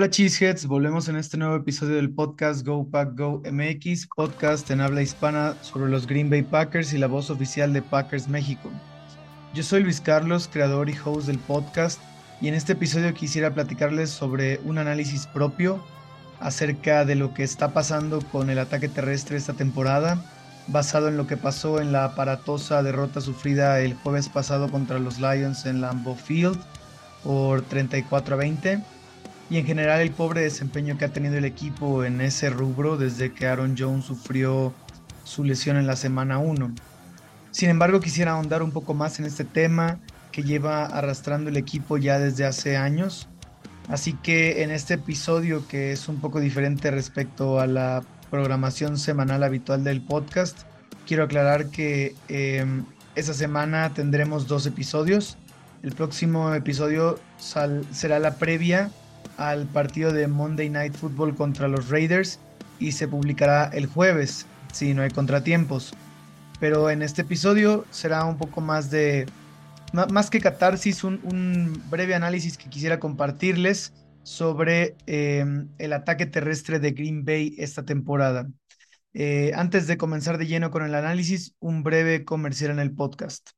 Hola Cheeseheads, volvemos en este nuevo episodio del podcast Go Pack Go MX, podcast en habla hispana sobre los Green Bay Packers y la voz oficial de Packers México. Yo soy Luis Carlos, creador y host del podcast, y en este episodio quisiera platicarles sobre un análisis propio acerca de lo que está pasando con el ataque terrestre esta temporada, basado en lo que pasó en la aparatosa derrota sufrida el jueves pasado contra los Lions en Lambeau Field por 34 a 20 y en general el pobre desempeño que ha tenido el equipo en ese rubro desde que Aaron Jones sufrió su lesión en la semana 1. Sin embargo, quisiera ahondar un poco más en este tema que lleva arrastrando el equipo ya desde hace años. Así que en este episodio, que es un poco diferente respecto a la programación semanal habitual del podcast, quiero aclarar que eh, esa semana tendremos dos episodios. El próximo episodio será la previa al partido de Monday Night Football contra los Raiders y se publicará el jueves, si no hay contratiempos. Pero en este episodio será un poco más de, más que catarsis, un, breve análisis que quisiera compartirles sobre em, el ataque terrestre de Green Bay esta temporada. Eh, antes de comenzar de lleno con el análisis, un breve comercial en el podcast.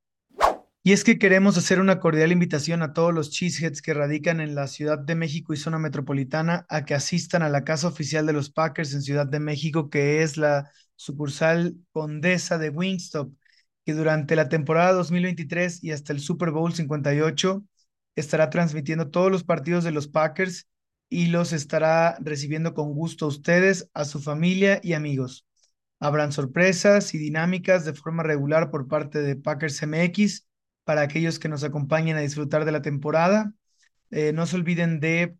Y es que queremos hacer una cordial invitación a todos los cheeseheads que radican en la Ciudad de México y zona metropolitana a que asistan a la casa oficial de los Packers en Ciudad de México, que es la sucursal Condesa de Wingstop, que durante la temporada 2023 y hasta el Super Bowl 58 estará transmitiendo todos los partidos de los Packers y los estará recibiendo con gusto a ustedes, a su familia y amigos. Habrán sorpresas y dinámicas de forma regular por parte de Packers MX para aquellos que nos acompañen a disfrutar de la temporada. Eh, no se olviden de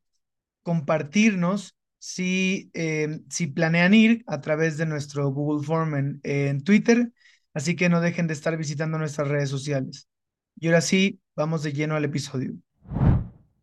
compartirnos si, eh, si planean ir a través de nuestro Google Form en, en Twitter, así que no dejen de estar visitando nuestras redes sociales. Y ahora sí, vamos de lleno al episodio.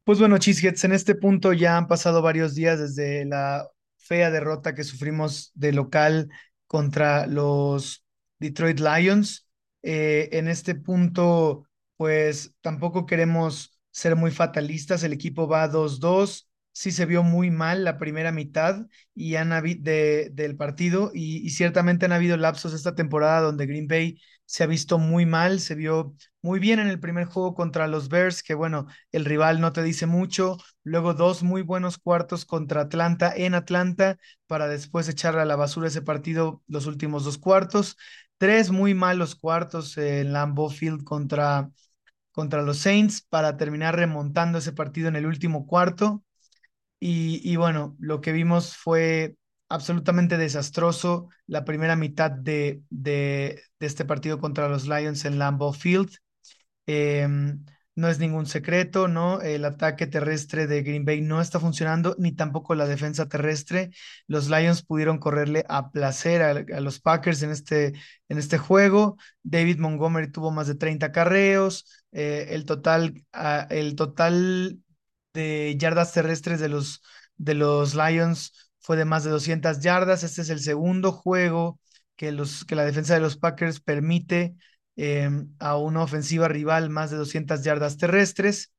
Pues bueno, Cheeseheads, en este punto ya han pasado varios días desde la fea derrota que sufrimos de local contra los Detroit Lions. Eh, en este punto, pues tampoco queremos ser muy fatalistas. El equipo va 2-2. Sí se vio muy mal la primera mitad y han de, del partido y, y, ciertamente han habido lapsos esta temporada donde Green Bay se ha visto muy mal, se vio muy bien en el primer juego contra los Bears, que bueno, el rival no te dice mucho, luego dos muy buenos cuartos contra Atlanta en Atlanta para después echarle a la basura ese partido los últimos dos cuartos, tres muy malos cuartos en Lambeau Field contra contra los Saints para terminar remontando ese partido en el último cuarto. Y, bueno, lo que vimos fue absolutamente desastroso la primera mitad de, de, este partido contra los Lions en Lambeau Field. Em, no es ningún secreto, ¿no? El ataque terrestre de Green Bay no está funcionando, ni tampoco la defensa terrestre. Los Lions pudieron correrle a placer a, los Packers en este, en este juego. David Montgomery tuvo más de 30 carreos. Eh, el, total, ah, el total de yardas terrestres de los, de los Lions fue de más de 200 yardas. Este es el segundo juego que, los, que la defensa de los Packers permite Em, a una ofensiva rival más de 200 yardas terrestres.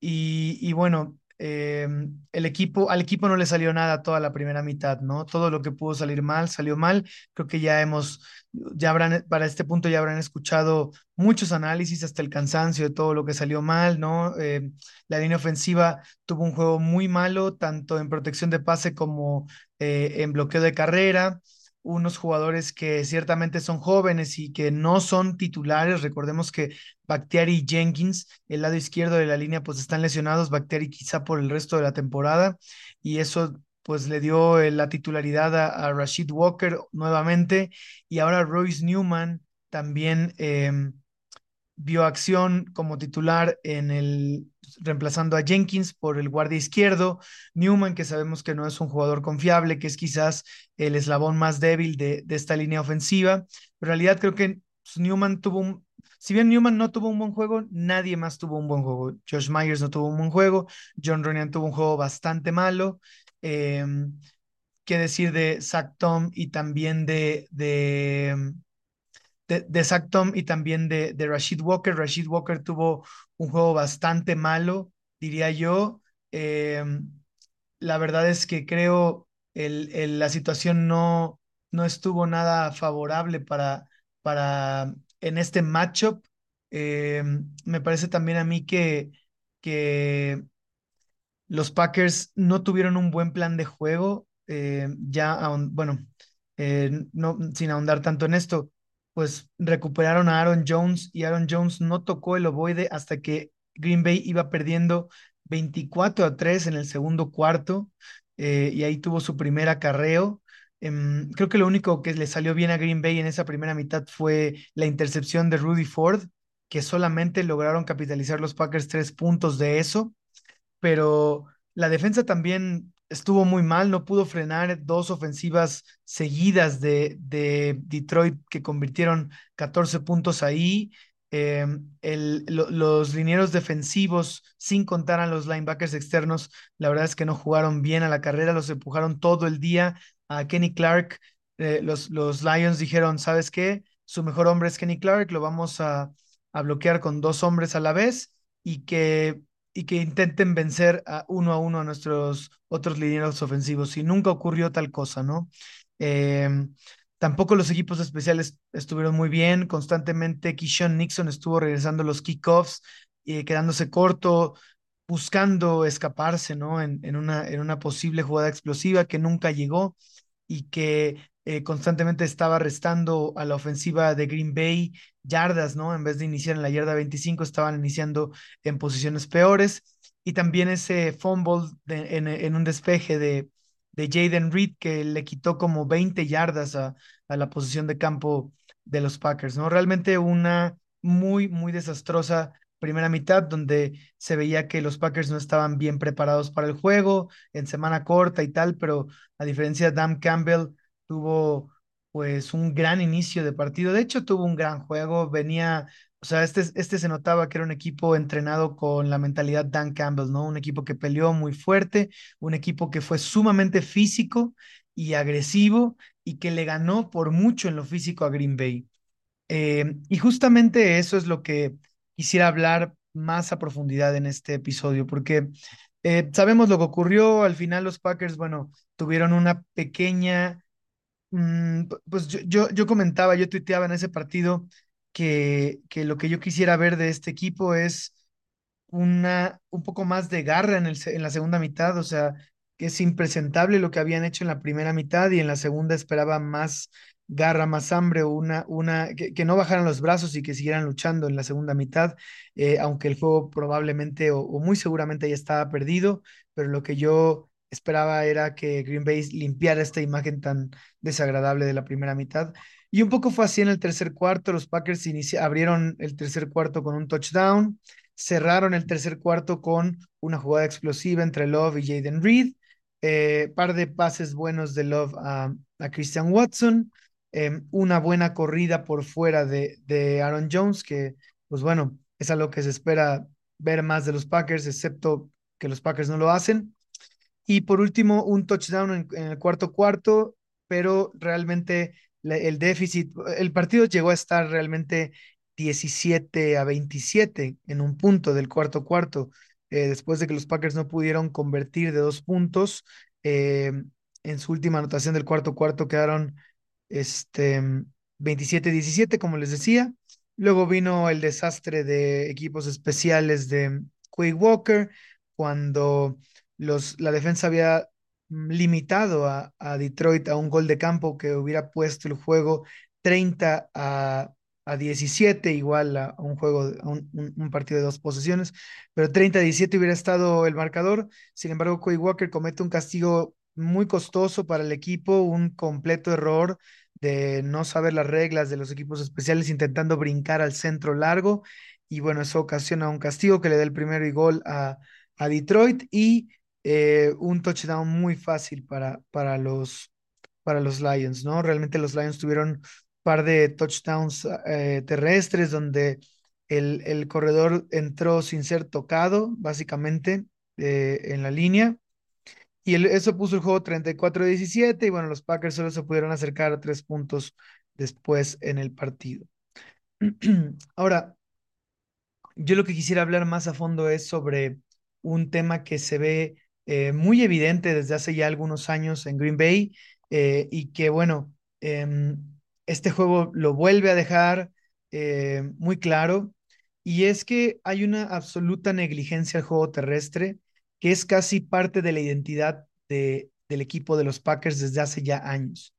Y, bueno, em, el equipo, al equipo no le salió nada toda la primera mitad, ¿no? Todo lo que pudo salir mal, salió mal. Creo que ya hemos, ya habrán, para este punto ya habrán escuchado muchos análisis hasta el cansancio de todo lo que salió mal, ¿no? Em, la línea ofensiva tuvo un juego muy malo, tanto en protección de pase como eh, en bloqueo de carrera unos jugadores que ciertamente son jóvenes y que no son titulares. Recordemos que Bactiari y Jenkins, el lado izquierdo de la línea, pues están lesionados. Bactiari quizá por el resto de la temporada y eso pues le dio eh, la titularidad a, Rashid Walker nuevamente y ahora Royce Newman también em, vio acción como titular en el reemplazando a Jenkins por el guardia izquierdo, Newman, que sabemos que no es un jugador confiable, que es quizás el eslabón más débil de, de esta línea ofensiva, pero en realidad creo que pues, Newman tuvo un, si bien Newman no tuvo un buen juego, nadie más tuvo un buen juego. Josh Myers no tuvo un buen juego, John Ronian tuvo un juego bastante malo. Eh, ¿Qué decir de Zach Tom y también de, de de, Zach Tom y también de, de, Rashid Walker. Rashid Walker tuvo un juego bastante malo, diría yo. Em, la verdad es que creo el, el- la situación no, no estuvo nada favorable para, para en este matchup. Eh, me parece también a mí que, que los Packers no tuvieron un buen plan de juego. eh, ya, bueno, eh, no, sin ahondar tanto en esto, pues recuperaron a Aaron Jones y Aaron Jones no tocó el ovoide hasta que Green Bay iba perdiendo 24 a 3 en el segundo cuarto eh, y ahí tuvo su primer acarreo. Em, creo que lo único que le salió bien a Green Bay en esa primera mitad fue la intercepción de Rudy Ford, que solamente lograron capitalizar los Packers tres puntos de eso pero la defensa también estuvo muy mal, no pudo frenar dos ofensivas seguidas de, de Detroit que convirtieron 14 puntos ahí. Eh, el, lo, los linieros defensivos, sin contar a los linebackers externos, la verdad es que no jugaron bien a la carrera, los empujaron todo el día a Kenny Clark. Eh, los, los Lions dijeron, ¿sabes qué? Su mejor hombre es Kenny Clark, lo vamos a, a bloquear con dos hombres a la vez y que y que intenten vencer a uno a uno a nuestros otros linieros ofensivos. Y nunca ocurrió tal cosa, ¿no? Eh, tampoco los equipos especiales estuvieron muy bien. Constantemente Kishon Nixon estuvo regresando los kickoffs, y quedándose corto, buscando escaparse, ¿no? En, en, una, en una posible jugada explosiva que nunca llegó y que eh, constantemente estaba restando a la ofensiva de Green Bay yardas, ¿no? En vez de iniciar en la yarda 25, estaban iniciando en posiciones peores. Y también ese fumble en, en, un despeje de, de Jaden Reed que le quitó como 20 yardas a, a, la posición de campo de los Packers, ¿no? Realmente una muy, muy desastrosa primera mitad donde se veía que los Packers no estaban bien preparados para el juego en semana corta y tal, pero a diferencia de Dan Campbell tuvo pues un gran inicio de partido. De hecho, tuvo un gran juego. Venía, o sea, este, este se notaba que era un equipo entrenado con la mentalidad Dan Campbell, ¿no? Un equipo que peleó muy fuerte, un equipo que fue sumamente físico y agresivo y que le ganó por mucho en lo físico a Green Bay. Eh, y justamente eso es lo que quisiera hablar más a profundidad en este episodio, porque eh, sabemos lo que ocurrió. Al final los Packers, bueno, tuvieron una pequeña pues yo, yo, yo, comentaba, yo tuiteaba en ese partido que, que lo que yo quisiera ver de este equipo es una, un poco más de garra en, el, en la segunda mitad, o sea, que es impresentable lo que habían hecho en la primera mitad y en la segunda esperaba más garra, más hambre, una, una, que, que no bajaran los brazos y que siguieran luchando en la segunda mitad, eh, aunque el juego probablemente o, o muy seguramente ya estaba perdido, pero lo que yo esperaba era que Green Bay limpiara esta imagen tan desagradable de la primera mitad. Y un poco fue así en el tercer cuarto. Los Packers abrieron el tercer cuarto con un touchdown, cerraron el tercer cuarto con una jugada explosiva entre Love y Jaden Reed, eh, par de pases buenos de Love a, a Christian Watson, eh, una buena corrida por fuera de, de Aaron Jones, que pues bueno, es algo que se espera ver más de los Packers, excepto que los Packers no lo hacen. Y por último, un touchdown en, el cuarto cuarto, pero realmente el déficit, el partido llegó a estar realmente 17 a 27 en un punto del cuarto cuarto, eh, después de que los Packers no pudieron convertir de dos puntos. Eh, en su última anotación del cuarto cuarto quedaron este, 27-17, como les decía. Luego vino el desastre de equipos especiales de Quake Walker, cuando los, la defensa había limitado a, a, Detroit a un gol de campo que hubiera puesto el juego 30 a, a 17, igual a, un juego, a un, partido de dos posesiones, pero 30 a 17 hubiera estado el marcador. Sin embargo, Quay Walker comete un castigo muy costoso para el equipo, un completo error de no saber las reglas de los equipos especiales, intentando brincar al centro largo. Y bueno, eso ocasiona un castigo que le da el primero y gol a, a Detroit y eh, un touchdown muy fácil para, para, los, para los Lions, ¿no? Realmente los Lions tuvieron un par de touchdowns eh, terrestres donde el, el, corredor entró sin ser tocado, básicamente, eh, en la línea. Y eso puso el juego 34-17 y bueno, los Packers solo se pudieron acercar a tres puntos después en el partido. Ahora, yo lo que quisiera hablar más a fondo es sobre un tema que se ve eh, muy evidente desde hace ya algunos años en Green Bay eh, y que, bueno, em, este juego lo vuelve a dejar eh, muy claro. Y es que hay una absoluta negligencia al juego terrestre, que es casi parte de la identidad de, del equipo de los Packers desde hace ya años.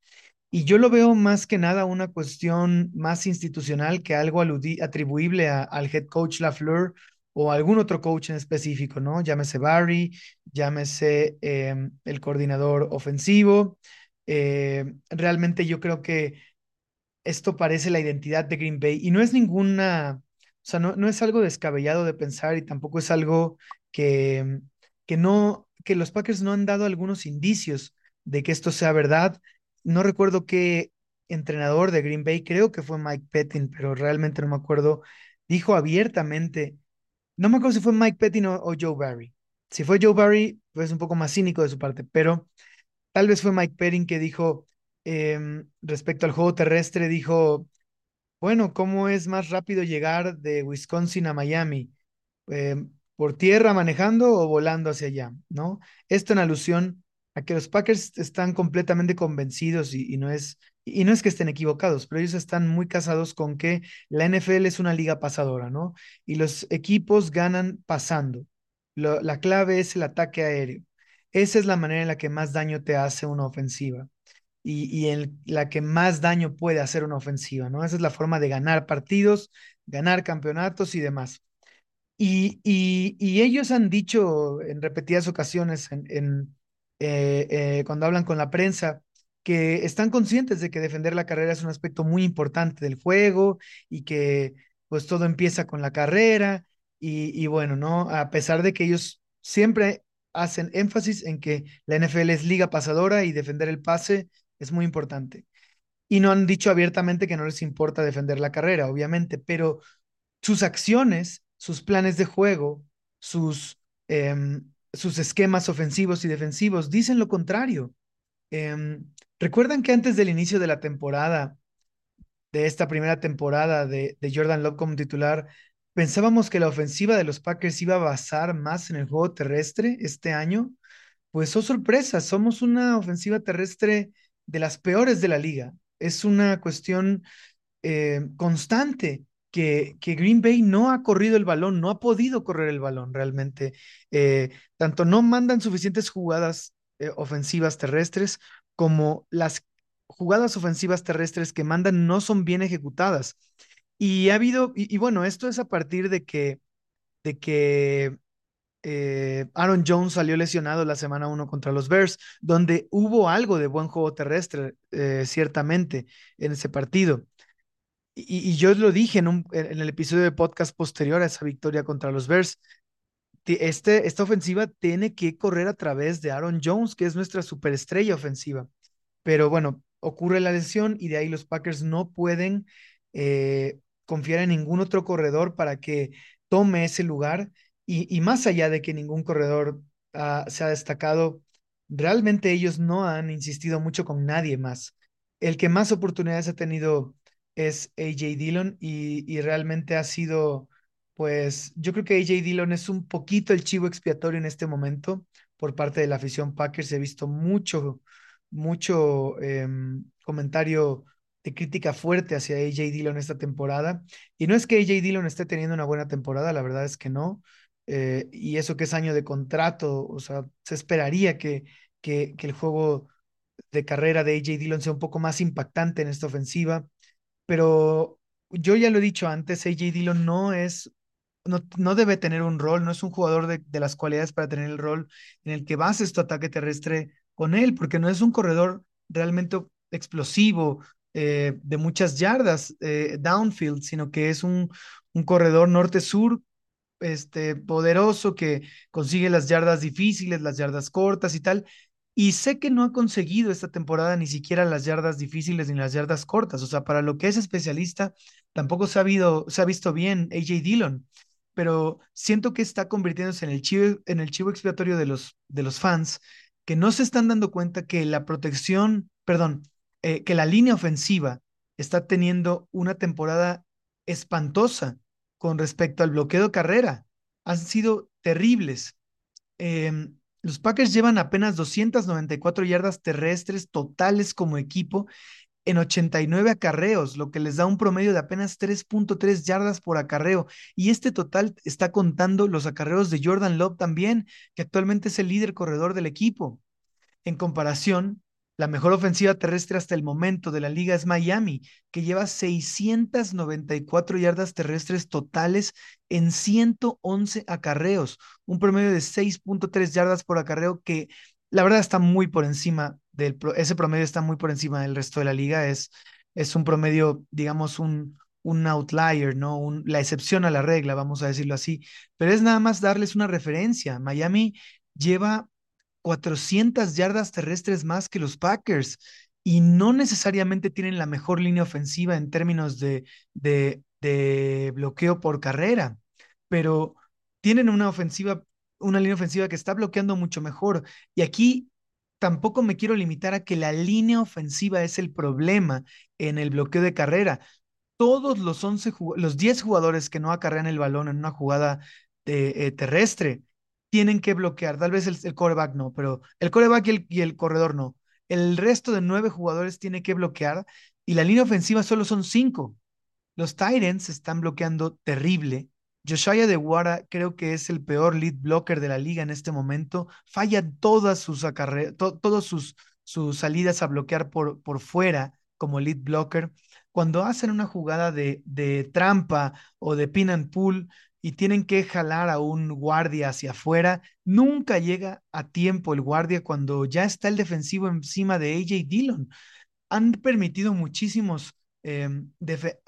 Y yo lo veo más que nada una cuestión más institucional que algo atribuible al head coach Lafleur o algún otro coach en específico, ¿no? Llámese Barry, llámese eh, el coordinador ofensivo. Eh, realmente yo creo que esto parece la identidad de Green Bay y no es ninguna, o sea, no, no es algo descabellado de pensar y tampoco es algo que, que no, que los Packers no han dado algunos indicios de que esto sea verdad. No recuerdo qué entrenador de Green Bay, creo que fue Mike Pettin, pero realmente no me acuerdo, dijo abiertamente no me acuerdo si fue Mike Pettin o, Joe Barry. Si fue Joe Barry, pues un poco más cínico de su parte, pero tal vez fue Mike Pettin que dijo em, respecto al juego terrestre, dijo, bueno, ¿cómo es más rápido llegar de Wisconsin a Miami? Em, ¿Por tierra manejando o volando hacia allá? ¿No? Esto en alusión a que los Packers están completamente convencidos y, y no es y no es que estén equivocados, pero ellos están muy casados con que la NFL es una liga pasadora, ¿no? Y los equipos ganan pasando. la clave es el ataque aéreo. Esa es la manera en la que más daño te hace una ofensiva y, y en la que más daño puede hacer una ofensiva, ¿no? Esa es la forma de ganar partidos, ganar campeonatos y demás. Y, y, ellos han dicho en repetidas ocasiones en, eh, eh, cuando hablan con la prensa, que están conscientes de que defender la carrera es un aspecto muy importante del juego y que pues todo empieza con la carrera y, bueno, ¿no? A pesar de que ellos siempre hacen énfasis en que la NFL es liga pasadora y defender el pase es muy importante. Y no han dicho abiertamente que no les importa defender la carrera, obviamente, pero sus acciones, sus planes de juego, sus, em, sus esquemas ofensivos y defensivos dicen lo contrario. Em, ¿Recuerdan que antes del inicio de la temporada, de esta primera temporada de, Jordan Love como titular, pensábamos que la ofensiva de los Packers iba a basar más en el juego terrestre este año? Pues oh sorpresa, somos una ofensiva terrestre de las peores de la liga. Es una cuestión eh, constante que, Green Bay no ha corrido el balón, no ha podido correr el balón realmente. Eh, tanto no mandan suficientes jugadas eh, ofensivas terrestres como las jugadas ofensivas terrestres que mandan no son bien ejecutadas. Y ha habido, y, bueno, esto es a partir de que, de que eh, Aaron Jones salió lesionado la semana 1 contra los Bears, donde hubo algo de buen juego terrestre, eh, ciertamente, en ese partido. Y, yo lo dije en, un, en el episodio de podcast posterior a esa victoria contra los Bears. Este, esta ofensiva tiene que correr a través de Aaron Jones, que es nuestra superestrella ofensiva. Pero bueno, ocurre la lesión y de ahí los Packers no pueden eh, confiar en ningún otro corredor para que tome ese lugar. Y, más allá de que ningún corredor se ha destacado, realmente ellos no han insistido mucho con nadie más. El que más oportunidades ha tenido es AJ Dillon y realmente ha sido pues yo creo que AJ Dillon es un poquito el chivo expiatorio en este momento por parte de la afición Packers. He visto mucho, mucho em, comentario de crítica fuerte hacia AJ Dillon esta temporada. Y no es que AJ Dillon esté teniendo una buena temporada, la verdad es que no. Eh, y eso que es año de contrato, o sea, se esperaría que, que, que el juego de carrera de AJ Dillon sea un poco más impactante en esta ofensiva. Pero yo ya lo he dicho antes, AJ Dillon no es no, debe tener un rol, no es un jugador de, las cualidades para tener el rol en el que bases tu ataque terrestre con él, porque no es un corredor realmente explosivo eh, de muchas yardas eh, downfield, sino que es un, un corredor norte-sur este, poderoso que consigue las yardas difíciles, las yardas cortas y tal. Y sé que no ha conseguido esta temporada ni siquiera las yardas difíciles ni las yardas cortas. O sea, para lo que es especialista, tampoco se ha, se ha visto bien AJ Dillon pero siento que está convirtiéndose en el chivo, en el chivo expiatorio de los, de los fans que no se están dando cuenta que la protección, perdón, eh, que la línea ofensiva está teniendo una temporada espantosa con respecto al bloqueo de carrera. Han sido terribles. Em, Los Packers llevan apenas 294 yardas terrestres totales como equipo en 89 acarreos, lo que les da un promedio de apenas 3.3 yardas por acarreo. Y este total está contando los acarreos de Jordan Love también, que actualmente es el líder corredor del equipo. En comparación, la mejor ofensiva terrestre hasta el momento de la liga es Miami, que lleva 694 yardas terrestres totales en 111 acarreos, un promedio de 6.3 yardas por acarreo que la verdad está muy por encima ese promedio está muy por encima del resto de la liga, es, es un promedio, digamos, un, un outlier, ¿no? La excepción a la regla, vamos a decirlo así, pero es nada más darles una referencia. Miami lleva 400 yardas terrestres más que los Packers y no necesariamente tienen la mejor línea ofensiva en términos de, de, de bloqueo por carrera, pero tienen una ofensiva, una línea ofensiva que está bloqueando mucho mejor. Y aquí tampoco me quiero limitar a que la línea ofensiva es el problema en el bloqueo de carrera. Todos los 11, los 10 jugadores que no acarrean el balón en una jugada eh, terrestre tienen que bloquear. Tal vez el, el coreback no, pero el coreback y el, y el corredor no. El resto de nueve jugadores tiene que bloquear y la línea ofensiva solo son cinco. Los Titans están bloqueando terrible. Josiah de Guara creo que es el peor lead blocker de la liga en este momento. Falla todas sus todos sus, sus salidas a bloquear por, por fuera como lead blocker. Cuando hacen una jugada de, de trampa o de pin and pull, y tienen que jalar a un guardia hacia afuera. Nunca llega a tiempo el guardia cuando ya está el defensivo encima de AJ Dillon. Han permitido muchísimos, em,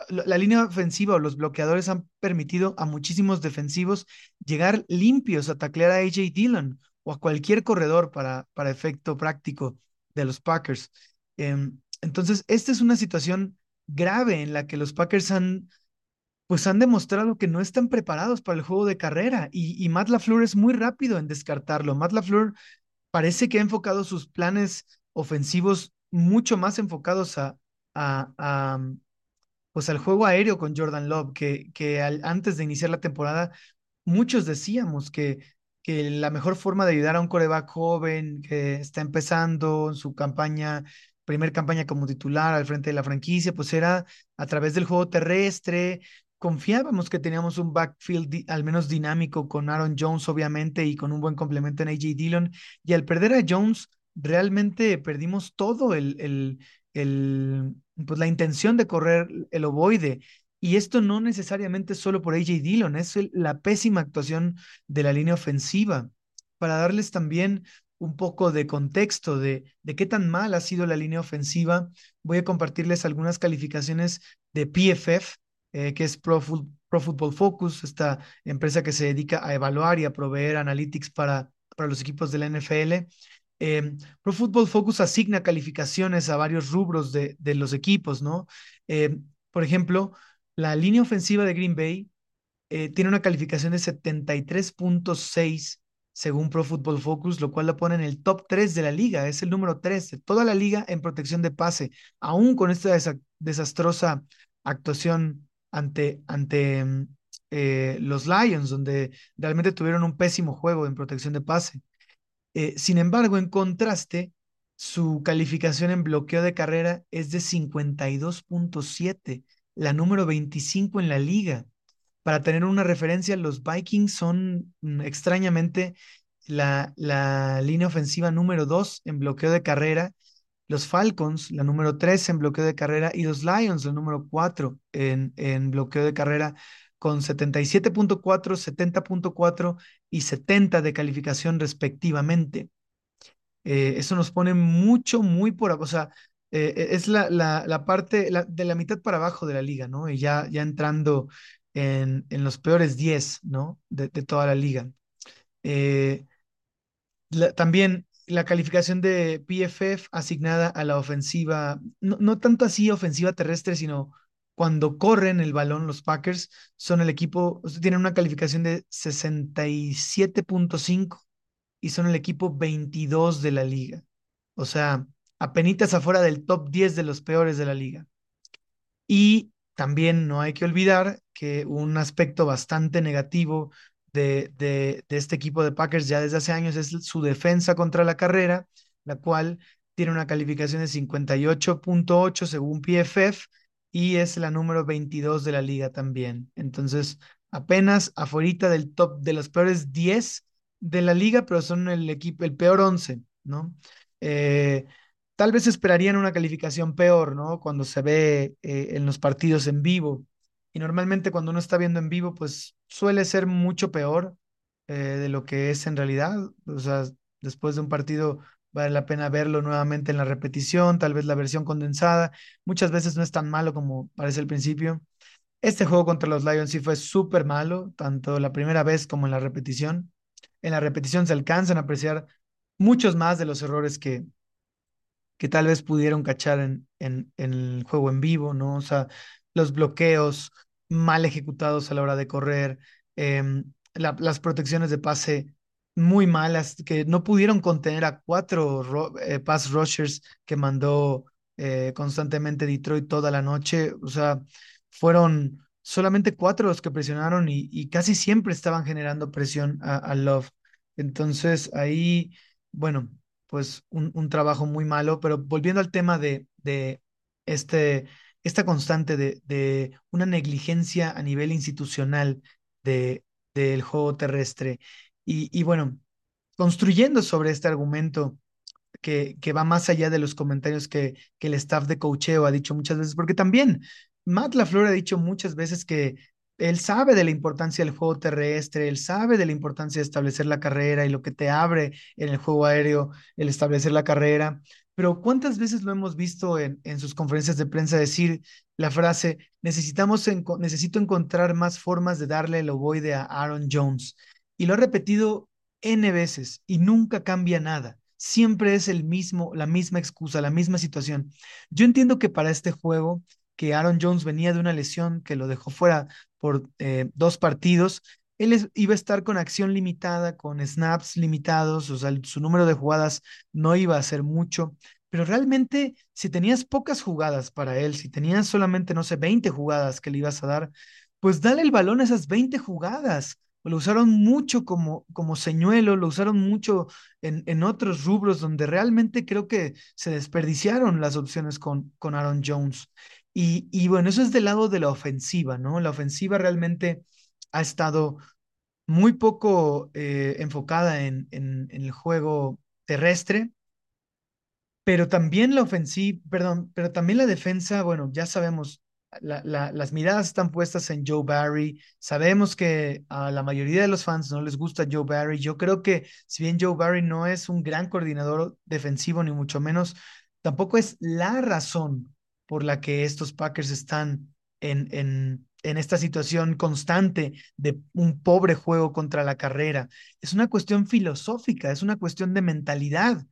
la línea ofensiva o los bloqueadores han permitido a muchísimos defensivos llegar limpios a taclear a AJ Dillon o a cualquier corredor para, para efecto práctico de los Packers. Em, entonces, esta es una situación grave en la que los Packers han pues han demostrado que no están preparados para el juego de carrera y, y Matt LaFleur es muy rápido en descartarlo. Matt LaFleur parece que ha enfocado sus planes ofensivos mucho más enfocados a, a, pues al juego aéreo con Jordan Love, que, que antes de iniciar la temporada muchos decíamos que, que la mejor forma de ayudar a un coreback joven que está empezando en su campaña primer campaña como titular al frente de la franquicia, pues era a través del juego terrestre, confiábamos que teníamos un backfield al menos dinámico con Aaron Jones, obviamente, y con un buen complemento en AJ Dillon. Y al perder a Jones, realmente perdimos todo el, el, pues la intención de correr el ovoide. Y esto no necesariamente solo por AJ Dillon, es la pésima actuación de la línea ofensiva. Para darles también un poco de contexto de, de qué tan mal ha sido la línea ofensiva, voy a compartirles algunas calificaciones de PFF eh, que es Pro, Football Focus, esta empresa que se dedica a evaluar y a proveer analytics para, para los equipos de la NFL. Em, Pro Football Focus asigna calificaciones a varios rubros de, los equipos, ¿no? Em, por ejemplo, la línea ofensiva de Green Bay eh, tiene una calificación de 73.6 según Pro Football Focus, lo cual lo pone en el top 3 de la liga, es el número 3 de toda la liga en protección de pase, aún con esta desastrosa actuación ante, ante mm, eh, los Lions, donde realmente tuvieron un pésimo juego en protección de pase. Eh, sin embargo, en contraste, su calificación en bloqueo de carrera es de 52.7, la número 25 en la liga. Para tener una referencia, los Vikings son mm, extrañamente la, la línea ofensiva número 2 en bloqueo de carrera los Falcons, la número 3 en bloqueo de carrera, y los Lions, la número 4 en, en bloqueo de carrera, con 77.4, 70.4 y 70 de calificación respectivamente. Eh, eso nos pone mucho, muy por o sea, eh, e, es la, la, la parte de la mitad para abajo de la liga, ¿no? Y ya, ya entrando en, en los peores 10, ¿no? De, toda la liga. Eh, también la calificación de PFF asignada a la ofensiva, no, tanto así ofensiva terrestre, sino cuando corren el balón los Packers, son el equipo, tienen una calificación de 67.5 y son el equipo 22 de la liga. O sea, apenitas afuera del top 10 de los peores de la liga. Y también no hay que olvidar que un aspecto bastante negativo de, de, de este equipo de Packers ya desde hace años es su defensa contra la carrera, la cual tiene una calificación de 58.8 según PFF y es la número 22 de la liga también. Entonces, apenas afuera del top de los peores 10 de la liga, pero son el equipo, el peor 11, ¿no? Eh, tal vez esperarían una calificación peor, ¿no? Cuando se ve eh, en los partidos en vivo. Y normalmente cuando uno está viendo en vivo, pues suele ser mucho peor eh, de lo que es en realidad. O sea, después de un partido vale la pena verlo nuevamente en la repetición, tal vez la versión condensada. Muchas veces no es tan malo como parece al principio. Este juego contra los Lions sí fue súper malo, tanto la primera vez como en la repetición. En la repetición se alcanzan a apreciar muchos más de los errores que, que tal vez pudieron cachar en, en, el juego en vivo, ¿no? O sea, los bloqueos mal ejecutados a la hora de correr, em, la, las protecciones de pase muy malas, que no pudieron contener a cuatro eh, pass rushers que mandó eh, constantemente Detroit toda la noche. O sea, fueron solamente cuatro los que presionaron y, y casi siempre estaban generando presión a, a Love. Entonces ahí, bueno, pues un, un, trabajo muy malo, pero volviendo al tema de, de este, esta constante de, de una negligencia a nivel institucional de, del juego terrestre. Y, bueno, construyendo sobre este argumento que, que va más allá de los comentarios que, que el staff de cocheo ha dicho muchas veces, porque también Matt LaFleur ha dicho muchas veces que él sabe de la importancia del juego terrestre, él sabe de la importancia de establecer la carrera y lo que te abre en el juego aéreo, el establecer la carrera. Pero ¿cuántas veces lo hemos visto en, en sus conferencias de prensa decir la frase, necesitamos necesito encontrar más formas de darle el ovoide a Aaron Jones? Y lo ha repetido N veces y nunca cambia nada. Siempre es el mismo, la misma excusa, la misma situación. Yo entiendo que para este juego que Aaron Jones venía de una lesión que lo dejó fuera por eh, dos partidos, él iba a estar con acción limitada, con snaps limitados, o sea, su número de jugadas no iba a ser mucho, pero realmente si tenías pocas jugadas para él, si tenías solamente, no sé, 20 jugadas que le ibas a dar, pues dale el balón a esas 20 jugadas. Lo usaron mucho como, como señuelo, lo usaron mucho en, en otros rubros donde realmente creo que se desperdiciaron las opciones con, con Aaron Jones. Y, y, bueno, eso es del lado de la ofensiva, ¿no? La ofensiva realmente ha estado muy poco eh, enfocada en, en, en, el juego terrestre, pero también la ofensiva, perdón, pero también la defensa, bueno, ya sabemos, la, la, las miradas están puestas en Joe Barry. Sabemos que a la mayoría de los fans no les gusta Joe Barry. Yo creo que si bien Joe Barry no es un gran coordinador defensivo, ni mucho menos, tampoco es la razón por la que estos Packers están en, en, en esta situación constante de un pobre juego contra la carrera. Es una cuestión filosófica, es una cuestión de mentalidad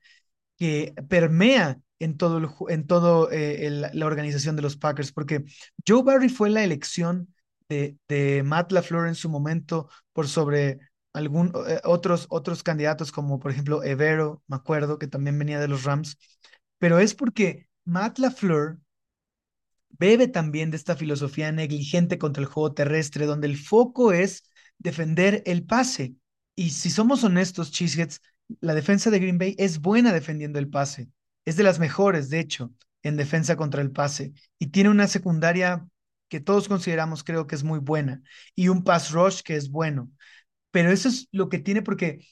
que permea en todo, en todo eh, la organización de los Packers, porque Joe Barry fue la elección de, de Matt LaFleur en su momento por sobre algún, eh, otros, otros candidatos como por ejemplo Evero, me acuerdo, que también venía de los Rams, pero es porque Matt LaFleur bebe también de esta filosofía negligente contra el juego terrestre, donde el foco es defender el pase. Y si somos honestos, Cheeseheads, la defensa de Green Bay es buena defendiendo el pase. Es de las mejores, de hecho, en defensa contra el pase. Y tiene una secundaria que todos consideramos, creo que es muy buena. Y un pass rush que es bueno. Pero eso es lo que tiene porque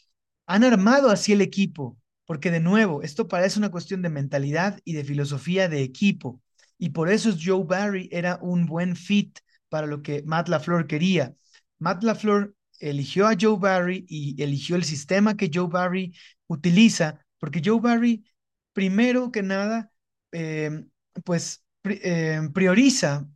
han armado así el equipo. Porque de nuevo, esto parece una cuestión de mentalidad y de filosofía de equipo. Y por eso Joe Barry era un buen fit para lo que Matt LaFleur quería. Matt LaFleur eligió a Joe Barry y eligió el sistema que Joe Barry utiliza, porque Joe Barry, primero que nada, eh, pues eh, prioriza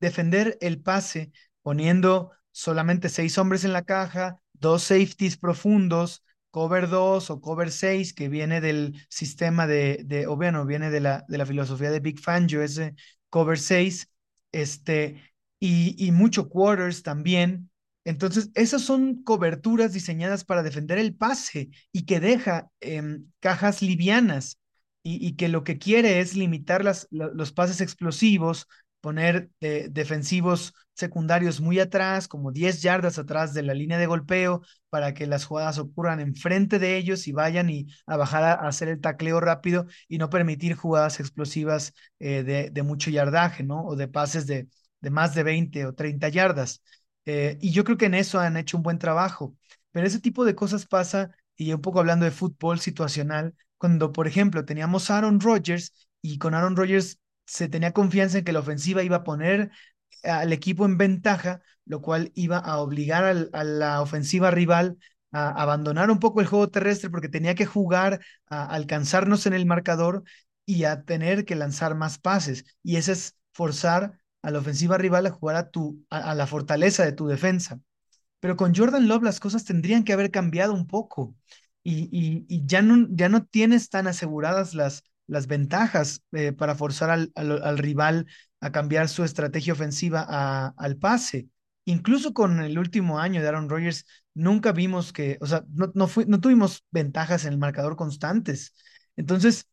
defender el pase poniendo solamente seis hombres en la caja, dos safeties profundos, cover 2 o cover 6, que viene del sistema de, de o bueno, viene de la, de la filosofía de Big Fangio, ese cover 6, este, y, y mucho quarters también. Entonces, esas son coberturas diseñadas para defender el pase y que deja eh, cajas livianas y, que lo que quiere es limitar las, los pases explosivos poner defensivos secundarios muy atrás, como 10 yardas atrás de la línea de golpeo, para que las jugadas ocurran enfrente de ellos y vayan y a bajar a, hacer el tacleo rápido y no permitir jugadas explosivas eh, de, de, mucho yardaje, ¿no? O de pases de, de más de 20 o 30 yardas. Eh, y yo creo que en eso han hecho un buen trabajo. Pero ese tipo de cosas pasa, y un poco hablando de fútbol situacional, cuando, por ejemplo, teníamos Aaron Rodgers y con Aaron Rodgers se tenía confianza en que la ofensiva iba a poner al equipo en ventaja, lo cual iba a obligar a la ofensiva rival a abandonar un poco el juego terrestre porque tenía que jugar a alcanzarnos en el marcador y a tener que lanzar más pases. Y ese es forzar a la ofensiva rival a jugar a, tu, a, la fortaleza de tu defensa. Pero con Jordan Love las cosas tendrían que haber cambiado un poco y, y, ya, no, ya no tienes tan aseguradas las, las ventajas eh, para forzar al, al, rival a cambiar su estrategia ofensiva a, al pase. Incluso con el último año de Aaron Rodgers, nunca vimos que, o sea, no, no, no tuvimos ventajas en el marcador constantes. Entonces,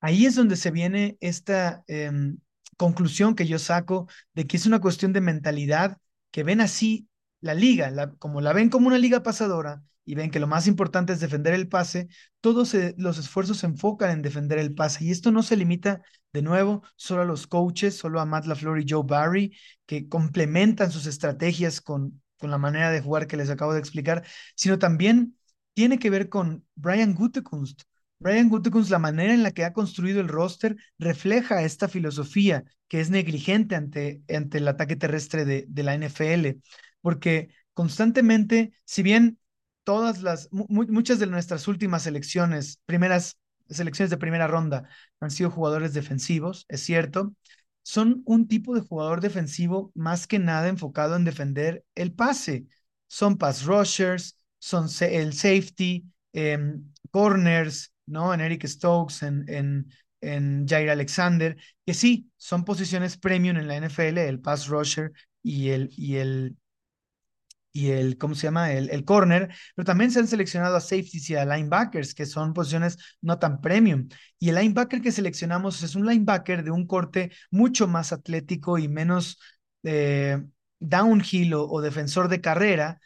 ahí es donde se viene esta em, conclusión que yo saco de que es una cuestión de mentalidad, que ven así la liga, la, como la ven como una liga pasadora, y ven que lo más importante es defender el pase, todos los esfuerzos se enfocan en defender el pase. Y esto no se limita, de nuevo, solo a los coaches, solo a Matt LaFleur y Joe Barry, que complementan sus estrategias con, con la manera de jugar que les acabo de explicar, sino también tiene que ver con Brian Gutekunst. Brian Gutekunst, la manera en la que ha construido el roster, refleja esta filosofía que es negligente ante, ante el ataque terrestre de, de la NFL, porque constantemente, si bien todas las, muchas de nuestras últimas selecciones, primeras selecciones de primera ronda, han sido jugadores defensivos, es cierto, son un tipo de jugador defensivo más que nada enfocado en defender el pase. Son pass rushers, son el safety, em, corners, ¿no? En Eric Stokes, en, en, en Jair Alexander, que sí, son posiciones premium en la NFL, el pass rusher y el, y el, y el, ¿cómo se llama? El, el corner, pero también se han seleccionado a safeties y a linebackers, que son posiciones no tan premium. Y el linebacker que seleccionamos es un linebacker de un corte mucho más atlético y menos eh, downhill o, defensor de carrera,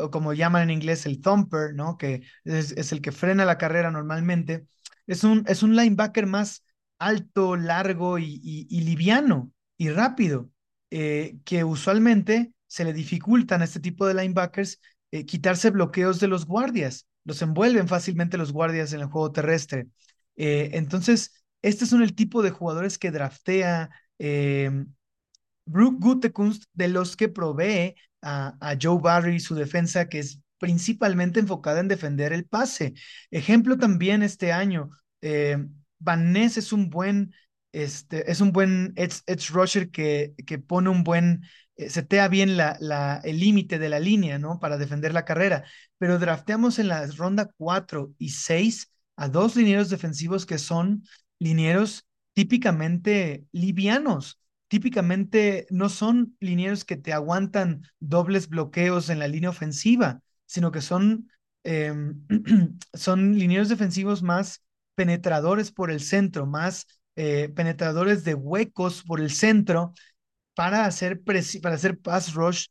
o como llaman en inglés el thumper, ¿no? Que es, el que frena la carrera normalmente. Es un, es un linebacker más alto, largo y, y, liviano y rápido, eh, que usualmente se le dificultan a este tipo de linebackers eh, quitarse bloqueos de los guardias. Los envuelven fácilmente los guardias en el juego terrestre. Eh, entonces, este son el tipo de jugadores que draftea Brooke Gutekunst, de los que provee a, Joe Barry y su defensa, que es principalmente enfocada en defender el pase. Ejemplo también este año, eh, Van Ness es un buen, este, es un buen edge, rusher que, que pone un buen eh, setea bien la, la, el límite de la línea, ¿no? Para defender la carrera. Pero drafteamos en la ronda 4 y 6 a dos linieros defensivos que son linieros típicamente livianos. Típicamente no son linieros que te aguantan dobles bloqueos en la línea ofensiva, sino que son, em, son linieros defensivos más penetradores por el centro, más eh, penetradores de huecos por el centro para hacer, para hacer pass rush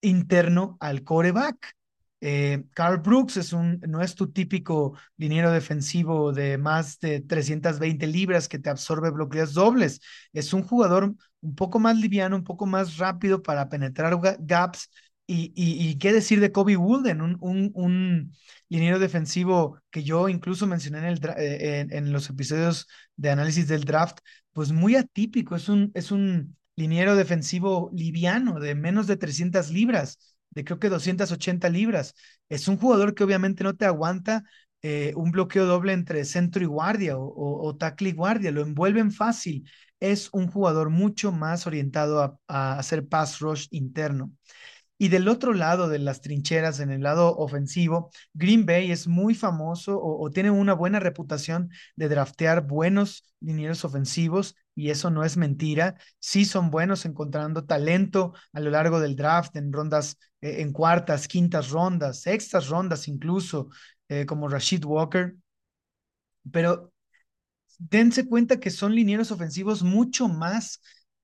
interno al coreback. Eh, Carl Brooks es un, no es tu típico liniero defensivo de más de 320 libras que te absorbe bloqueos dobles. Es un jugador un poco más liviano, un poco más rápido para penetrar gaps. Y, y, qué decir de Kobe Wooden, un, un, un, liniero defensivo que yo incluso mencioné en, el, eh, en, en, los episodios de análisis del draft, pues muy atípico. Es un, es un liniero defensivo liviano de menos de 300 libras, de creo que 280 libras. Es un jugador que obviamente no te aguanta eh, un bloqueo doble entre centro y guardia o, o, tackle y guardia, lo envuelven fácil. Es un jugador mucho más orientado a, a hacer pass rush interno. Y del otro lado de las trincheras, en el lado ofensivo, Green Bay es muy famoso o, tiene una buena reputación de draftear buenos linieros ofensivos y eso no es mentira. Sí son buenos encontrando talento a lo largo del draft en rondas, eh, en cuartas, quintas rondas, sextas rondas incluso, eh, como Rashid Walker. Pero dense cuenta que son linieros ofensivos mucho más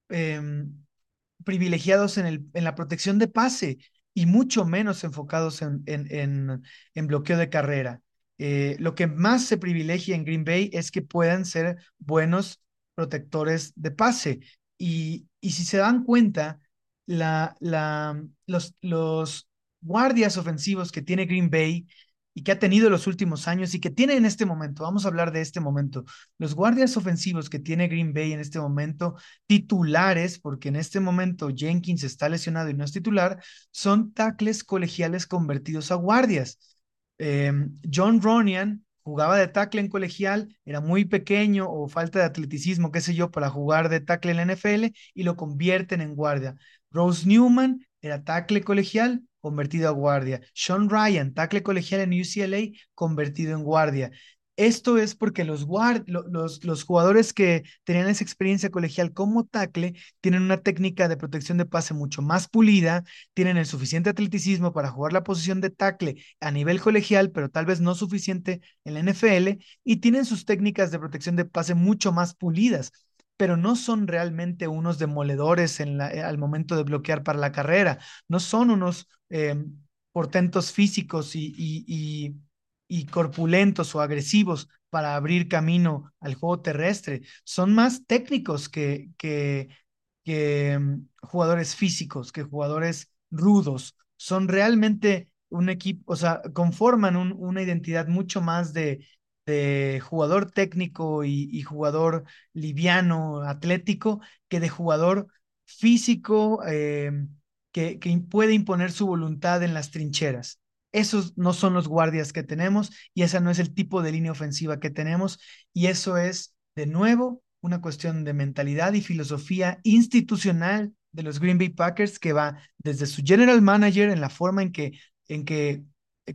em, privilegiados en, el, en la protección de pase y mucho menos enfocados en, en, en, bloqueo de carrera. Eh, lo que más se privilegia en Green Bay es que puedan ser buenos protectores de pase. Y, y si se dan cuenta, la, la, los, los guardias ofensivos que tiene Green Bay y que ha tenido los últimos años y que tiene en este momento, vamos a hablar de este momento, los guardias ofensivos que tiene Green Bay en este momento, titulares, porque en este momento Jenkins está lesionado y no es titular, son tackles colegiales convertidos a guardias. Em, John Ronian jugaba de tackle en colegial, era muy pequeño o falta de atleticismo, qué sé yo, para jugar de tackle en la NFL y lo convierten en guardia. Rose Newman era tackle colegial, convertido a guardia. Sean Ryan, tackle colegial en UCLA, convertido en guardia. Esto es porque los, los, los, jugadores que tenían esa experiencia colegial como tackle tienen una técnica de protección de pase mucho más pulida, tienen el suficiente atleticismo para jugar la posición de tackle a nivel colegial, pero tal vez no suficiente en la NFL, y tienen sus técnicas de protección de pase mucho más pulidas pero no son realmente unos demoledores en eh, al momento de bloquear para la carrera, no son unos em, portentos físicos y, corpulentos o agresivos para abrir camino al juego terrestre, son más técnicos que, que, que em, jugadores físicos, que jugadores rudos, son realmente un equipo, o sea, conforman una identidad mucho más de, de jugador técnico y, jugador liviano, atlético, que de jugador físico em, que, que puede imponer su voluntad en las trincheras. Esos no son los guardias que tenemos y esa no es el tipo de línea ofensiva que tenemos y eso es, de nuevo, una cuestión de mentalidad y filosofía institucional de los Green Bay Packers que va desde su general manager en la forma en que, en que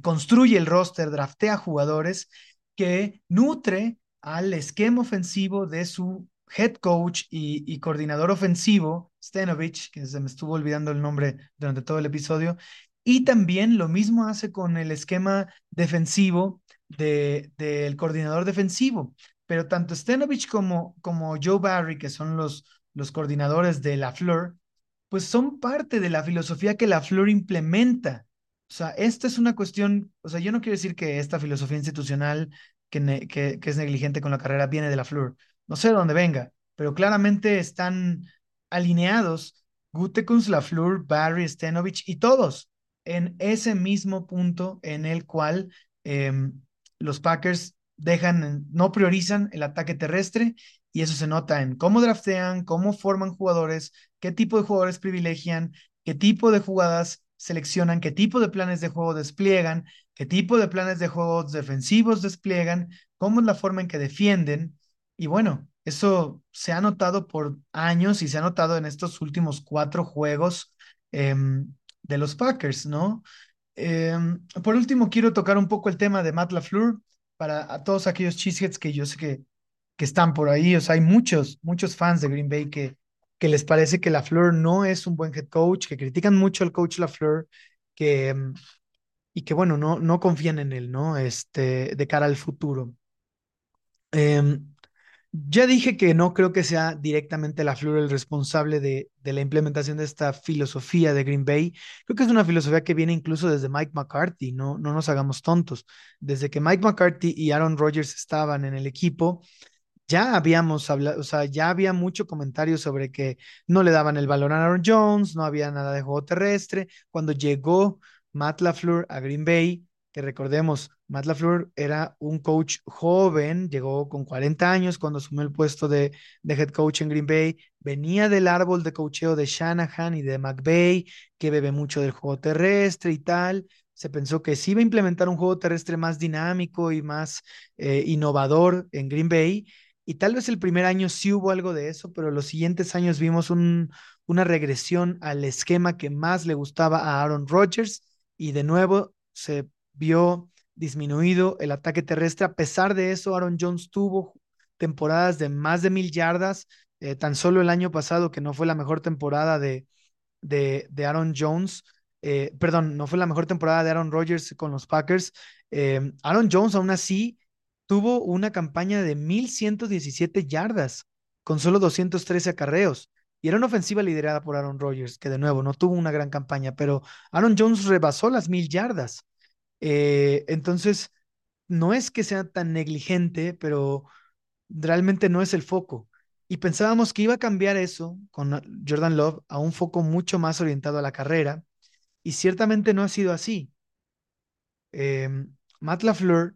construye el roster, draftea jugadores que nutre al esquema ofensivo de su head coach y, coordinador ofensivo, Stanovich, que se me estuvo olvidando el nombre durante todo el episodio, y también lo mismo hace con el esquema defensivo del de, coordinador defensivo. Pero tanto Stanovich como, Joe Barry, que son los, los coordinadores de la Fleur, pues son parte de la filosofía que la Fleur implementa o sea, esta es una cuestión, o sea, yo no quiero decir que esta filosofía institucional que, que, es negligente con la carrera viene de la Fleur. No sé de dónde venga, pero claramente están alineados Gutekunst, Lafleur, Barry, Stenovich y todos en ese mismo punto en el cual em, los Packers dejan, no priorizan el ataque terrestre y eso se nota en cómo draftean, cómo forman jugadores, qué tipo de jugadores privilegian, qué tipo de jugadas seleccionan qué tipo de planes de juego despliegan, qué tipo de planes de juego defensivos despliegan, cómo es la forma en que defienden. Y bueno, eso se ha notado por años y se ha notado en estos últimos cuatro juegos em, de los Packers, ¿no? Em, por último, quiero tocar un poco el tema de Matt LaFleur para a todos aquellos cheeseheads que yo sé que, que están por ahí. O sea, hay muchos, muchos fans de Green Bay que, que les parece que LaFleur no es un buen head coach, que critican mucho al coach LaFleur, que mm, y que bueno, no, no confían en él, ¿no? Este, de cara al futuro. Em, ya dije que no creo que sea directamente LaFleur el responsable de, de, la implementación de esta filosofía de Green Bay. Creo que es una filosofía que viene incluso desde Mike McCarthy, no, no nos hagamos tontos. Desde que Mike McCarthy y Aaron Rodgers estaban en el equipo, ya habíamos hablado, o sea, ya había mucho comentario sobre que no le daban el balón a Aaron Jones, no había nada de juego terrestre. Cuando llegó Matt LaFleur a Green Bay, que recordemos, Matt LaFleur era un coach joven, llegó con 40 años cuando asumió el puesto de, de head coach en Green Bay, venía del árbol de coacheo de Shanahan y de McVay, que bebe mucho del juego terrestre y tal. Se pensó que sí iba a implementar un juego terrestre más dinámico y más eh, innovador en Green Bay y tal vez el primer año sí hubo algo de eso, pero los siguientes años vimos un, una regresión al esquema que más le gustaba a Aaron Rodgers y de nuevo se vio disminuido el ataque terrestre. A pesar de eso, Aaron Jones tuvo temporadas de más de mil yardas, eh, tan solo el año pasado, que no fue la mejor temporada de, de, de Aaron Jones. Eh, perdón, no fue la mejor temporada de Aaron Rodgers con los Packers. Eh, Aaron Jones aún así tuvo una campaña de 1.117 yardas con solo 213 acarreos. Y era una ofensiva liderada por Aaron Rodgers, que de nuevo no tuvo una gran campaña, pero Aaron Jones rebasó las mil yardas. Eh, entonces, no es que sea tan negligente, pero realmente no es el foco. Y pensábamos que iba a cambiar eso con Jordan Love a un foco mucho más orientado a la carrera, y ciertamente no ha sido así. Eh, Matt LaFleur,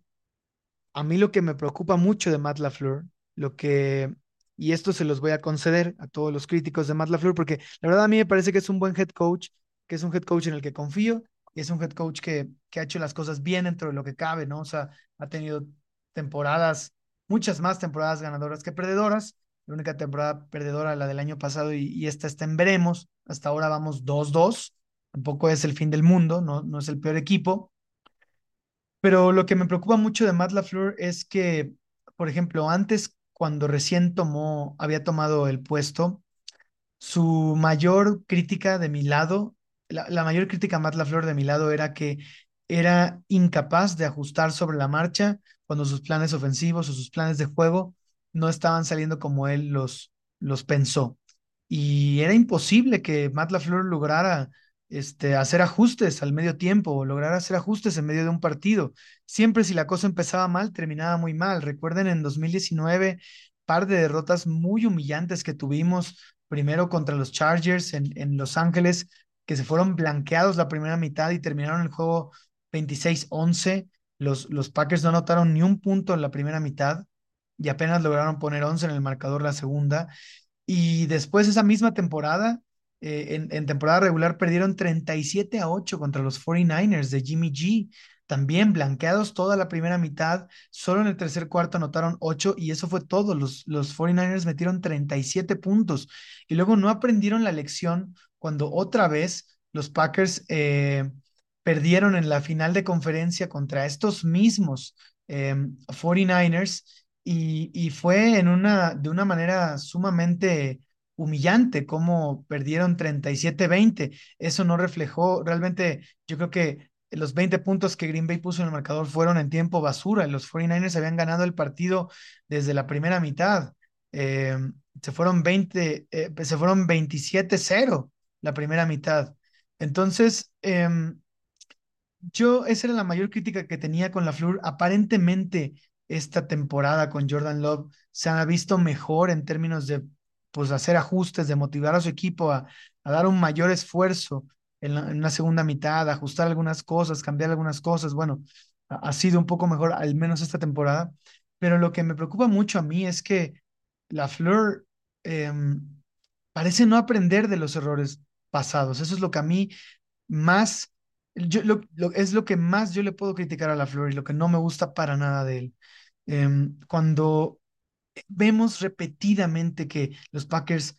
a mí lo que me preocupa mucho de Matt LaFleur, lo que, y esto se los voy a conceder a todos los críticos de Matt LaFleur, porque la verdad a mí me parece que es un buen head coach, que es un head coach en el que confío, y es un head coach que, que ha hecho las cosas bien dentro de lo que cabe, ¿no? O sea, ha tenido temporadas, muchas más temporadas ganadoras que perdedoras. La única temporada perdedora, la del año pasado, y, y esta está en veremos. Hasta ahora vamos 2-2. Tampoco es el fin del mundo, no, no es el peor equipo. Pero lo que me preocupa mucho de Matt LaFleur es que, por ejemplo, antes, cuando recién tomó, había tomado el puesto, su mayor crítica de mi lado, la, mayor crítica a Matt LaFleur de mi lado era que era incapaz de ajustar sobre la marcha cuando sus planes ofensivos o sus planes de juego no estaban saliendo como él los, los pensó. Y era imposible que Matt LaFleur lograra este, hacer ajustes al medio tiempo lograr hacer ajustes en medio de un partido. Siempre si la cosa empezaba mal, terminaba muy mal. Recuerden en 2019, par de derrotas muy humillantes que tuvimos, primero contra los Chargers en, en Los Ángeles, que se fueron blanqueados la primera mitad y terminaron el juego 26-11. Los, los Packers no anotaron ni un punto en la primera mitad y apenas lograron poner 11 en el marcador la segunda. Y después esa misma temporada, eh, en, temporada regular, perdieron 37 a 8 contra los 49ers de Jimmy G. También blanqueados toda la primera mitad, solo en el tercer cuarto anotaron 8 y eso fue todo. Los, los 49ers metieron 37 puntos y luego no aprendieron la lección cuando otra vez los Packers eh, perdieron en la final de conferencia contra estos mismos eh, 49ers y, y, fue en una, de una manera sumamente humillante como perdieron 37-20. Eso no reflejó, realmente yo creo que los 20 puntos que Green Bay puso en el marcador fueron en tiempo basura. Los 49ers habían ganado el partido desde la primera mitad. Eh, se fueron 20, eh, se fueron 27-0 la primera mitad. Entonces, eh, yo, esa era la mayor crítica que tenía con la Flur. Aparentemente, esta temporada con Jordan Love se ha visto mejor en términos de pues, hacer ajustes, de motivar a su equipo a, dar un mayor esfuerzo en, la, una segunda mitad, ajustar algunas cosas, cambiar algunas cosas. Bueno, ha, sido un poco mejor, al menos esta temporada. Pero lo que me preocupa mucho a mí es que la Fleur eh, parece no aprender de los errores pasados. Eso es lo que a mí más lo, lo, es lo que más yo le puedo criticar a la Flor y lo que no me gusta para nada de él. Eh, cuando vemos repetidamente que los Packers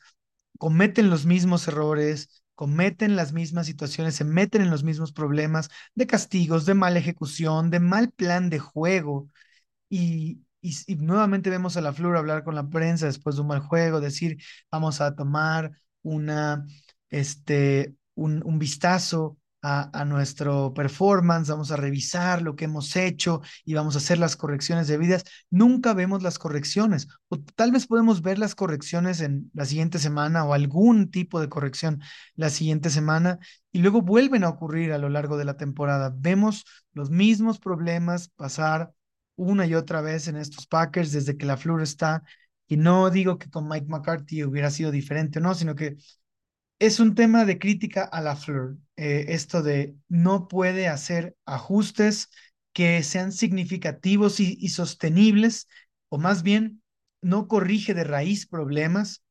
cometen los mismos errores, cometen las mismas situaciones, se meten en los mismos problemas de castigos, de mala ejecución, de mal plan de juego. Y, y, nuevamente vemos a la Flor hablar con la prensa después de un mal juego, decir, vamos a tomar una, este, un, un vistazo a, nuestro performance, vamos a revisar lo que hemos hecho y vamos a hacer las correcciones debidas. Nunca vemos las correcciones, o tal vez podemos ver las correcciones en la siguiente semana o algún tipo de corrección la siguiente semana y luego vuelven a ocurrir a lo largo de la temporada. Vemos los mismos problemas pasar una y otra vez en estos Packers desde que la Flor está. Y no digo que con Mike McCarthy hubiera sido diferente, no, sino que es un tema de crítica a la Fleur, eh, esto de no puede hacer ajustes que sean significativos y, sostenibles, o más bien no corrige de raíz problemas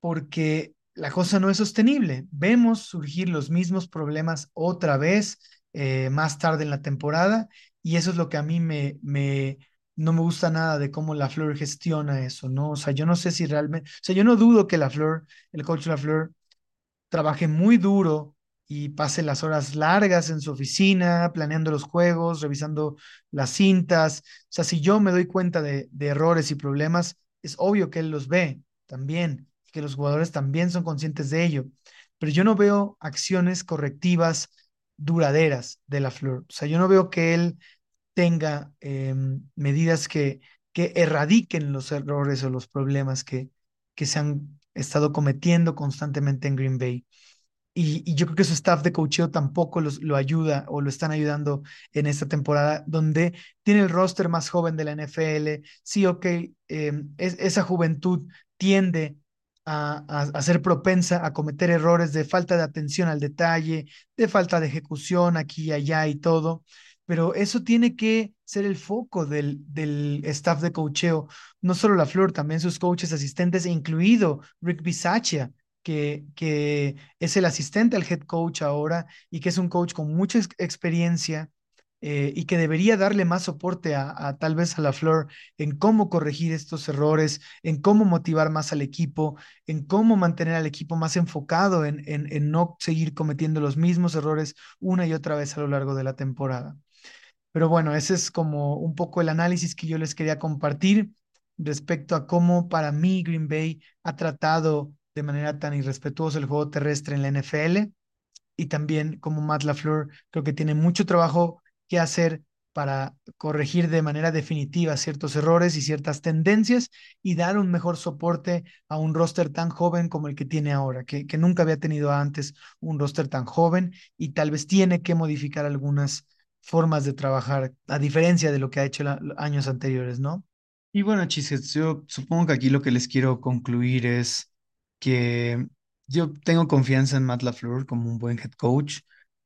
porque la cosa no es sostenible. Vemos surgir los mismos problemas otra vez eh, más tarde en la temporada y eso es lo que a mí me, me, no me gusta nada de cómo la Fleur gestiona eso, ¿no? O sea, yo no sé si realmente, o sea, yo no dudo que la Fleur, el coach la Fleur, trabaje muy duro y pase las horas largas en su oficina, planeando los juegos, revisando las cintas. O sea, si yo me doy cuenta de, errores y problemas, es obvio que él los ve también, y que los jugadores también son conscientes de ello. Pero yo no veo acciones correctivas duraderas de la Flor. O sea, yo no veo que él tenga eh, medidas que, que erradiquen los errores o los problemas que, que se han estado cometiendo constantemente en Green Bay. Y, yo creo que su staff de coacheo tampoco los, lo ayuda o lo están ayudando en esta temporada, donde tiene el roster más joven de la NFL. Sí, ok, em, esa juventud tiende a, a, ser propensa a cometer errores de falta de atención al detalle, de falta de ejecución aquí y allá y todo, pero eso tiene que ser el foco del, del staff de coacheo, no solo la Flor, también sus coaches asistentes, incluido Rick Bisaccia, que, que es el asistente al head coach ahora y que es un coach con mucha experiencia eh, y que debería darle más soporte a, tal vez a la Flor en cómo corregir estos errores, en cómo motivar más al equipo, en cómo mantener al equipo más enfocado en, en, en no seguir cometiendo los mismos errores una y otra vez a lo largo de la temporada. Pero bueno, ese es como un poco el análisis que yo les quería compartir respecto a cómo para mí Green Bay ha tratado de manera tan irrespetuosa el juego terrestre en la NFL y también como Matt LaFleur creo que tiene mucho trabajo que hacer para corregir de manera definitiva ciertos errores y ciertas tendencias y dar un mejor soporte a un roster tan joven como el que tiene ahora, que, que nunca había tenido antes un roster tan joven y tal vez tiene que modificar algunas formas de trabajar, a diferencia de lo que ha hecho años anteriores, ¿no? Y bueno, chistes, yo supongo que aquí lo que les quiero concluir es que yo tengo confianza en Matt LaFleur como un buen head coach,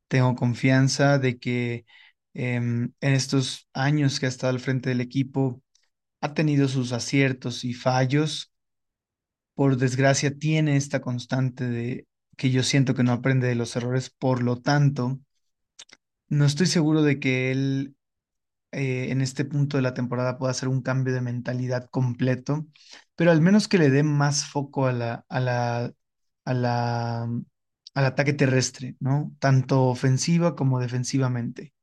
tengo confianza de que em, en estos años que ha estado al frente del equipo ha tenido sus aciertos y fallos. Por desgracia, tiene esta constante de que yo siento que no aprende de los errores, por lo tanto, no estoy seguro de que él eh, en este punto de la temporada pueda hacer un cambio de mentalidad completo, pero al menos que le dé más foco a la, a la, a la, al ataque terrestre, ¿no? Tanto ofensiva como defensivamente.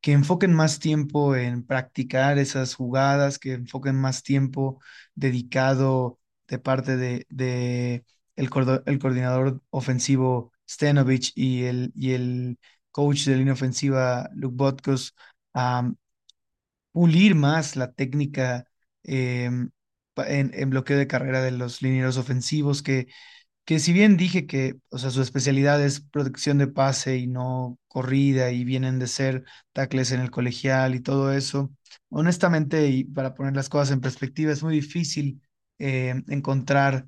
Que enfoquen más tiempo en practicar esas jugadas, que enfoquen más tiempo dedicado de parte de, de el, el coordinador ofensivo Stanovich y el, y el coach de línea ofensiva, Luke Botkos, a pulir más la técnica em, en, bloqueo de carrera de los linieros ofensivos, que, que si bien dije que, o sea, su especialidad es protección de pase y no corrida y vienen de ser tackles en el colegial y todo eso, honestamente, y para poner las cosas en perspectiva, es muy difícil em, encontrar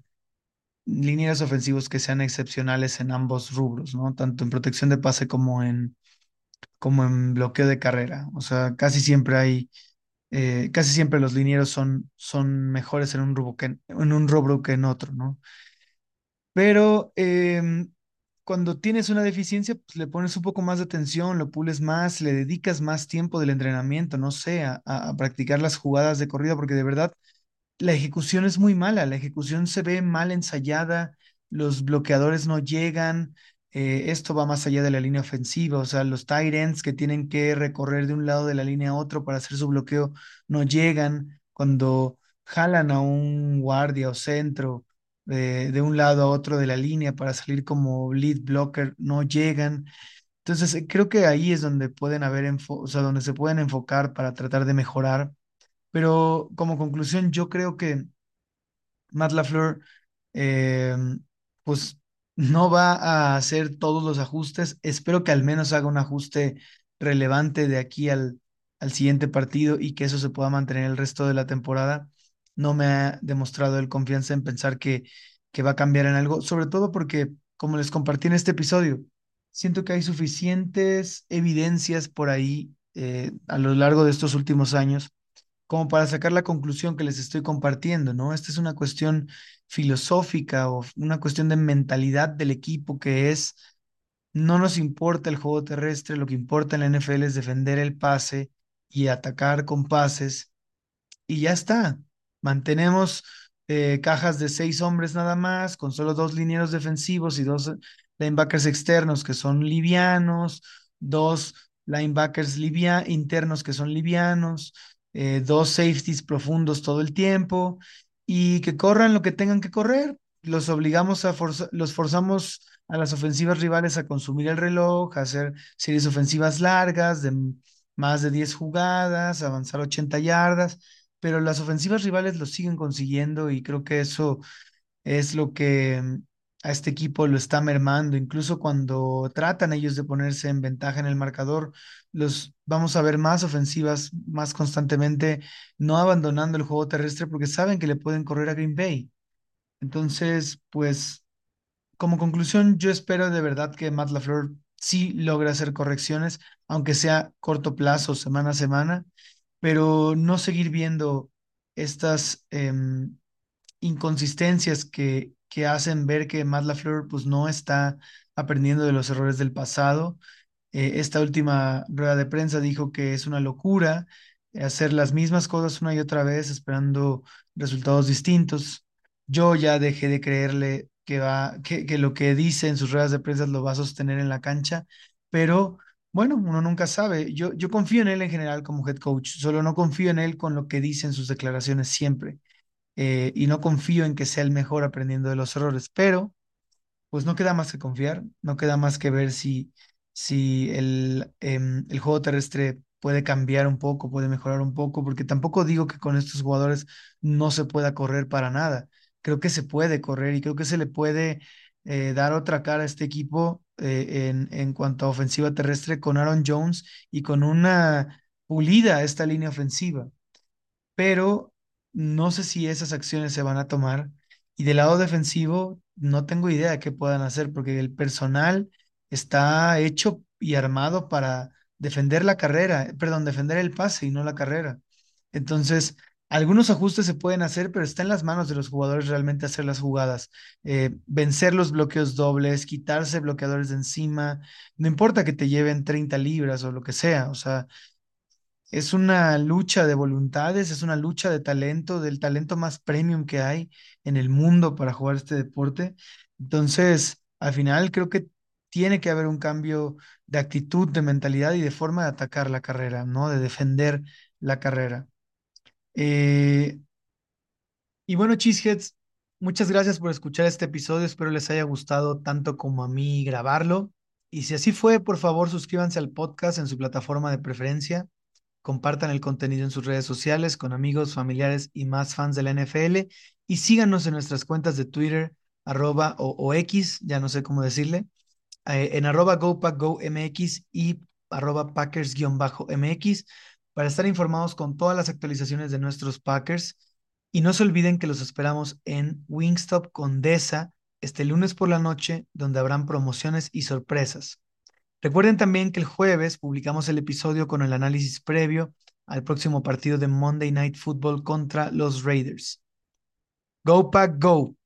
líneas ofensivos que sean excepcionales en ambos rubros, ¿no? Tanto en protección de pase como en, como en bloqueo de carrera. O sea, casi siempre hay, eh, casi siempre los linieros son, son mejores en un rubro que en, un rubro que en otro, ¿no? Pero em, cuando tienes una deficiencia, pues le pones un poco más de atención, lo pules más, le dedicas más tiempo del entrenamiento, no sé, a, a practicar las jugadas de corrida, porque de verdad la ejecución es muy mala, la ejecución se ve mal ensayada, los bloqueadores no llegan, eh, esto va más allá de la línea ofensiva, o sea, los tight ends que tienen que recorrer de un lado de la línea a otro para hacer su bloqueo no llegan, cuando jalan a un guardia o centro eh, de un lado a otro de la línea para salir como lead blocker no llegan. Entonces, eh, creo que ahí es donde pueden haber, o sea, donde se pueden enfocar para tratar de mejorar pero como conclusión, yo creo que Matt LaFleur, eh, pues no va a hacer todos los ajustes. Espero que al menos haga un ajuste relevante de aquí al, al siguiente partido y que eso se pueda mantener el resto de la temporada. No me ha demostrado el confianza en pensar que, que va a cambiar en algo, sobre todo porque, como les compartí en este episodio, siento que hay suficientes evidencias por ahí eh, a lo largo de estos últimos años como para sacar la conclusión que les estoy compartiendo, ¿no? Esta es una cuestión filosófica o una cuestión de mentalidad del equipo que es, no nos importa el juego terrestre, lo que importa en la NFL es defender el pase y atacar con pases y ya está. Mantenemos eh, cajas de seis hombres nada más, con solo dos linieros defensivos y dos linebackers externos que son livianos, dos linebackers internos que son livianos, eh, dos safeties profundos todo el tiempo y que corran lo que tengan que correr. Los obligamos a los forzamos a las ofensivas rivales a consumir el reloj, a hacer series ofensivas largas de más de 10 jugadas, avanzar 80 yardas, pero las ofensivas rivales lo siguen consiguiendo y creo que eso es lo que a este equipo lo está mermando. Incluso cuando tratan ellos de ponerse en ventaja en el marcador, los vamos a ver más ofensivas, más constantemente, no abandonando el juego terrestre porque saben que le pueden correr a Green Bay. Entonces, pues, como conclusión, yo espero de verdad que Matt LaFleur sí logre hacer correcciones, aunque sea corto plazo, semana a semana, pero no seguir viendo estas em, inconsistencias que, que hacen ver que Matt LaFleur pues no está aprendiendo de los errores del pasado. Eh, esta última rueda de prensa dijo que es una locura eh, hacer las mismas cosas una y otra vez esperando resultados distintos. Yo ya dejé de creerle que va, que, que lo que dice en sus ruedas de prensa lo va a sostener en la cancha, pero bueno, uno nunca sabe. Yo, yo confío en él en general como head coach, solo no confío en él con lo que dice en sus declaraciones siempre eh, y no confío en que sea el mejor aprendiendo de los errores, pero pues no queda más que confiar, no queda más que ver si, si el, em, el juego terrestre puede cambiar un poco, puede mejorar un poco, porque tampoco digo que con estos jugadores no se pueda correr para nada. Creo que se puede correr y creo que se le puede eh, dar otra cara a este equipo eh, en, en cuanto a ofensiva terrestre con Aaron Jones y con una pulida esta línea ofensiva pero no sé si esas acciones se van a tomar. Y del lado defensivo, no tengo idea de qué puedan hacer, porque el personal está hecho y armado para defender la carrera, perdón, defender el pase y no la carrera. Entonces, algunos ajustes se pueden hacer, pero está en las manos de los jugadores realmente hacer las jugadas, eh, vencer los bloqueos dobles, quitarse bloqueadores de encima, no importa que te lleven 30 libras o lo que sea, o sea, es una lucha de voluntades, es una lucha de talento, del talento más premium que hay en el mundo para jugar este deporte. Entonces, al final creo que tiene que haber un cambio de actitud, de mentalidad y de forma de atacar la carrera, ¿no? De defender la carrera. Eh, y bueno, Cheeseheads, muchas gracias por escuchar este episodio. Espero les haya gustado tanto como a mí grabarlo. Y si así fue, por favor, suscríbanse al podcast en su plataforma de preferencia compartan el contenido en sus redes sociales con amigos, familiares y más fans de la NFL y síganos en nuestras cuentas de Twitter, arroba o, X, ya no sé cómo decirle, eh, en arroba GoPackGoMX y arroba Packers-MX para estar informados con todas las actualizaciones de nuestros Packers. Y no se olviden que los esperamos en Wingstop Condesa este lunes por la noche, donde habrán promociones y sorpresas. Recuerden también que el jueves publicamos el episodio con el análisis previo al próximo partido de Monday Night Football contra los Raiders. Go Pack Go.